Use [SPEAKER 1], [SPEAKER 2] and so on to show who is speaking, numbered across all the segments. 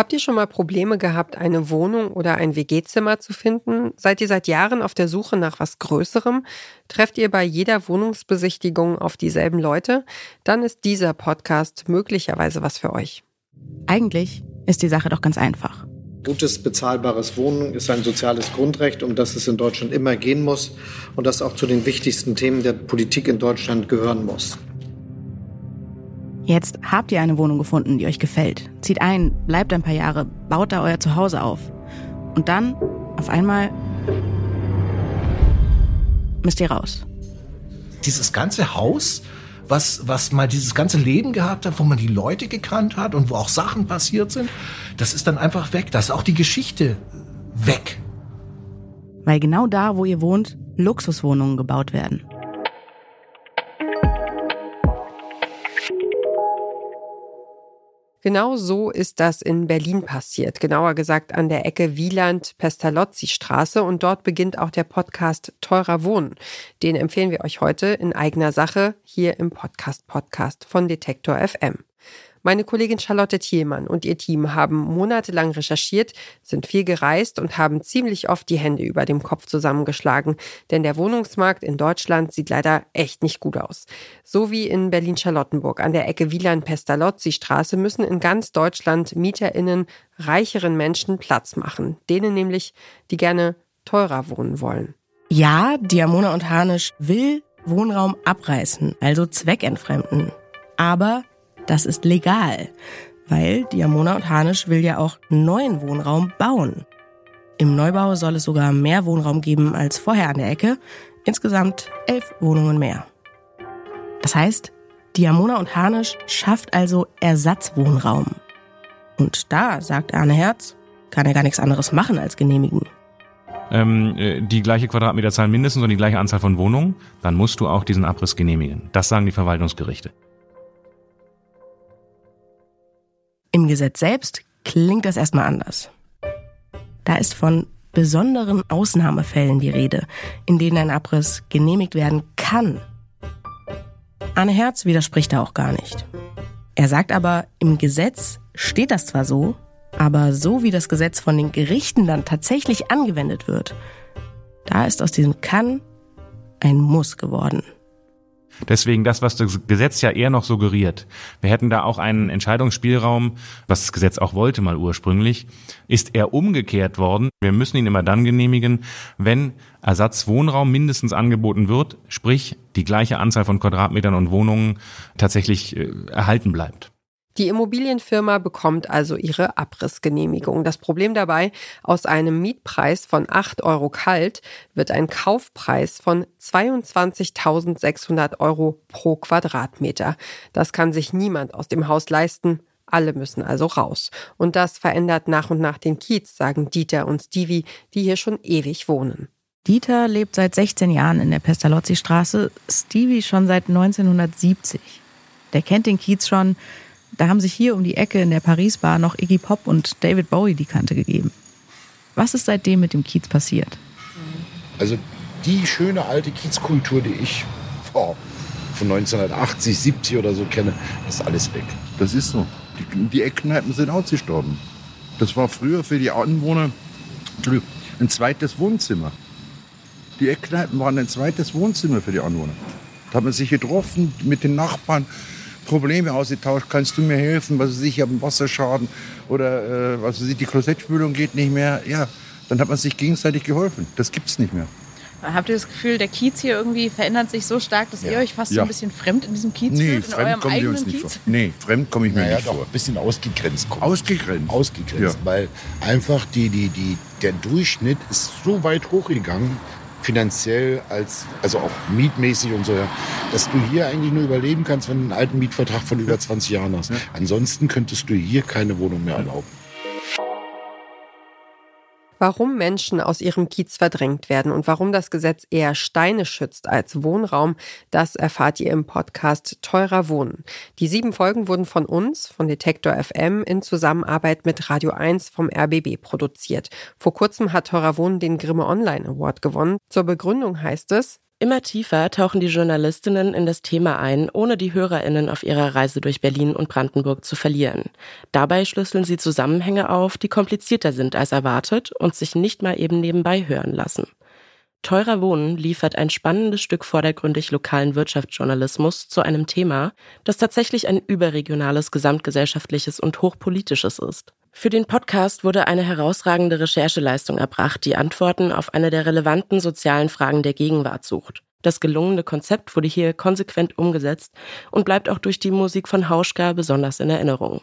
[SPEAKER 1] Habt ihr schon mal Probleme gehabt, eine Wohnung oder ein WG-Zimmer zu finden? Seid ihr seit Jahren auf der Suche nach was Größerem? Trefft ihr bei jeder Wohnungsbesichtigung auf dieselben Leute? Dann ist dieser Podcast möglicherweise was für euch.
[SPEAKER 2] Eigentlich ist die Sache doch ganz einfach.
[SPEAKER 3] Gutes, bezahlbares Wohnen ist ein soziales Grundrecht, um das es in Deutschland immer gehen muss und das auch zu den wichtigsten Themen der Politik in Deutschland gehören muss.
[SPEAKER 2] Jetzt habt ihr eine Wohnung gefunden, die euch gefällt. Zieht ein, bleibt ein paar Jahre, baut da euer Zuhause auf. Und dann, auf einmal, müsst ihr raus.
[SPEAKER 4] Dieses ganze Haus, was, was mal dieses ganze Leben gehabt hat, wo man die Leute gekannt hat und wo auch Sachen passiert sind, das ist dann einfach weg. Da ist auch die Geschichte weg.
[SPEAKER 2] Weil genau da, wo ihr wohnt, Luxuswohnungen gebaut werden.
[SPEAKER 1] Genau so ist das in Berlin passiert, genauer gesagt an der Ecke Wieland-Pestalozzi-Straße und dort beginnt auch der Podcast Teurer Wohnen. Den empfehlen wir euch heute in eigener Sache hier im Podcast Podcast von Detektor FM. Meine Kollegin Charlotte Thielmann und ihr Team haben monatelang recherchiert, sind viel gereist und haben ziemlich oft die Hände über dem Kopf zusammengeschlagen, denn der Wohnungsmarkt in Deutschland sieht leider echt nicht gut aus. So wie in Berlin-Charlottenburg an der Ecke Wieland-Pestalozzi-Straße müssen in ganz Deutschland MieterInnen reicheren Menschen Platz machen, denen nämlich, die gerne teurer wohnen wollen.
[SPEAKER 2] Ja, Diamona und Harnisch will Wohnraum abreißen, also zweckentfremden. Aber das ist legal, weil Diamona und Hanisch will ja auch neuen Wohnraum bauen. Im Neubau soll es sogar mehr Wohnraum geben als vorher an der Ecke, insgesamt elf Wohnungen mehr. Das heißt, Diamona und Hanisch schafft also Ersatzwohnraum. Und da, sagt Arne Herz, kann er gar nichts anderes machen als genehmigen.
[SPEAKER 5] Ähm, äh, die gleiche Quadratmeterzahl mindestens und die gleiche Anzahl von Wohnungen, dann musst du auch diesen Abriss genehmigen. Das sagen die Verwaltungsgerichte.
[SPEAKER 2] Im Gesetz selbst klingt das erstmal anders. Da ist von besonderen Ausnahmefällen die Rede, in denen ein Abriss genehmigt werden kann. Arne Herz widerspricht da auch gar nicht. Er sagt aber, im Gesetz steht das zwar so, aber so wie das Gesetz von den Gerichten dann tatsächlich angewendet wird, da ist aus diesem kann ein Muss geworden.
[SPEAKER 5] Deswegen das, was das Gesetz ja eher noch suggeriert. Wir hätten da auch einen Entscheidungsspielraum, was das Gesetz auch wollte mal ursprünglich, ist eher umgekehrt worden. Wir müssen ihn immer dann genehmigen, wenn Ersatzwohnraum mindestens angeboten wird, sprich die gleiche Anzahl von Quadratmetern und Wohnungen tatsächlich äh, erhalten bleibt.
[SPEAKER 1] Die Immobilienfirma bekommt also ihre Abrissgenehmigung. Das Problem dabei, aus einem Mietpreis von 8 Euro kalt wird ein Kaufpreis von 22.600 Euro pro Quadratmeter. Das kann sich niemand aus dem Haus leisten. Alle müssen also raus. Und das verändert nach und nach den Kiez, sagen Dieter und Stevie, die hier schon ewig wohnen.
[SPEAKER 2] Dieter lebt seit 16 Jahren in der Pestalozzi-Straße, Stevie schon seit 1970. Der kennt den Kiez schon, da haben sich hier um die Ecke in der Paris-Bar noch Iggy Pop und David Bowie die Kante gegeben. Was ist seitdem mit dem Kiez passiert?
[SPEAKER 6] Also die schöne alte Kiezkultur, die ich oh, von 1980, 70 oder so kenne, ist alles weg.
[SPEAKER 7] Das ist so. Die, die Eckkneipen sind ausgestorben. Das war früher für die Anwohner ein zweites Wohnzimmer. Die Eckkneipen waren ein zweites Wohnzimmer für die Anwohner. Da hat man sich getroffen mit den Nachbarn, Probleme ausgetauscht. Kannst du mir helfen? Was weiß ich, ich habe einen Wasserschaden oder äh, was weiß ich, die Klosettspülung geht nicht mehr. Ja, dann hat man sich gegenseitig geholfen. Das gibt es nicht mehr.
[SPEAKER 8] Habt ihr das Gefühl, der Kiez hier irgendwie verändert sich so stark, dass ja. ihr euch fast ja. so ein bisschen fremd in diesem Kiez
[SPEAKER 7] nee,
[SPEAKER 8] fühlt?
[SPEAKER 7] In fremd kommen wir uns nicht Kiez? vor. Nee, fremd komme ich mir naja, nicht
[SPEAKER 6] doch,
[SPEAKER 7] vor.
[SPEAKER 6] Ein bisschen ausgegrenzt. Kommt.
[SPEAKER 7] Ausgegrenzt?
[SPEAKER 6] Ausgegrenzt, ja. weil einfach die, die, die, der Durchschnitt ist so weit hochgegangen, finanziell als, also auch mietmäßig und so, ja, dass du hier eigentlich nur überleben kannst, wenn du einen alten Mietvertrag von über 20 Jahren hast. Ja. Ansonsten könntest du hier keine Wohnung mehr erlauben.
[SPEAKER 1] Warum Menschen aus ihrem Kiez verdrängt werden und warum das Gesetz eher Steine schützt als Wohnraum, das erfahrt ihr im Podcast Teurer Wohnen. Die sieben Folgen wurden von uns, von Detektor FM, in Zusammenarbeit mit Radio 1 vom RBB produziert. Vor kurzem hat Teurer Wohnen den Grimme Online Award gewonnen. Zur Begründung heißt es,
[SPEAKER 9] Immer tiefer tauchen die Journalistinnen in das Thema ein, ohne die Hörerinnen auf ihrer Reise durch Berlin und Brandenburg zu verlieren. Dabei schlüsseln sie Zusammenhänge auf, die komplizierter sind als erwartet und sich nicht mal eben nebenbei hören lassen. Teurer Wohnen liefert ein spannendes Stück vordergründig lokalen Wirtschaftsjournalismus zu einem Thema, das tatsächlich ein überregionales, gesamtgesellschaftliches und hochpolitisches ist. Für den Podcast wurde eine herausragende Rechercheleistung erbracht, die Antworten auf eine der relevanten sozialen Fragen der Gegenwart sucht. Das gelungene Konzept wurde hier konsequent umgesetzt und bleibt auch durch die Musik von Hauschka besonders in Erinnerung.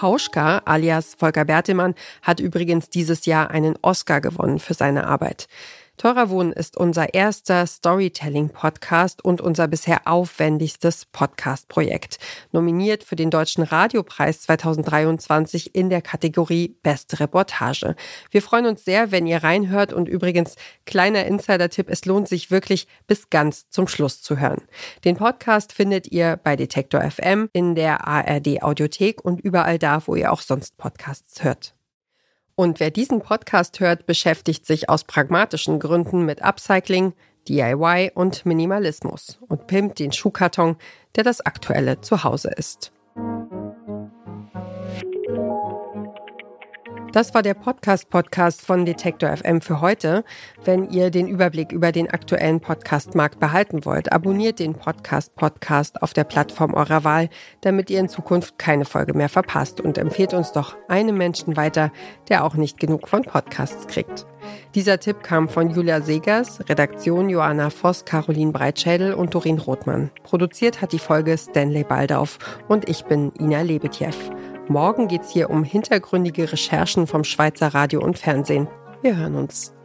[SPEAKER 1] Hauschka alias Volker Bertelmann hat übrigens dieses Jahr einen Oscar gewonnen für seine Arbeit. Teurer Wohnen ist unser erster Storytelling-Podcast und unser bisher aufwendigstes Podcast-Projekt. Nominiert für den Deutschen Radiopreis 2023 in der Kategorie Beste Reportage. Wir freuen uns sehr, wenn ihr reinhört und übrigens kleiner Insider-Tipp, es lohnt sich wirklich bis ganz zum Schluss zu hören. Den Podcast findet ihr bei Detektor FM, in der ARD Audiothek und überall da, wo ihr auch sonst Podcasts hört. Und wer diesen Podcast hört, beschäftigt sich aus pragmatischen Gründen mit Upcycling, DIY und Minimalismus und pimpt den Schuhkarton, der das aktuelle Zuhause ist. Das war der Podcast-Podcast von Detektor FM für heute. Wenn ihr den Überblick über den aktuellen Podcast-Markt behalten wollt, abonniert den Podcast-Podcast auf der Plattform eurer Wahl, damit ihr in Zukunft keine Folge mehr verpasst und empfehlt uns doch einem Menschen weiter, der auch nicht genug von Podcasts kriegt. Dieser Tipp kam von Julia Segers, Redaktion Joanna Voss, Caroline Breitschädel und Dorin Rothmann. Produziert hat die Folge Stanley Baldauf und ich bin Ina Lebetjew. Morgen geht es hier um hintergründige Recherchen vom Schweizer Radio und Fernsehen. Wir hören uns.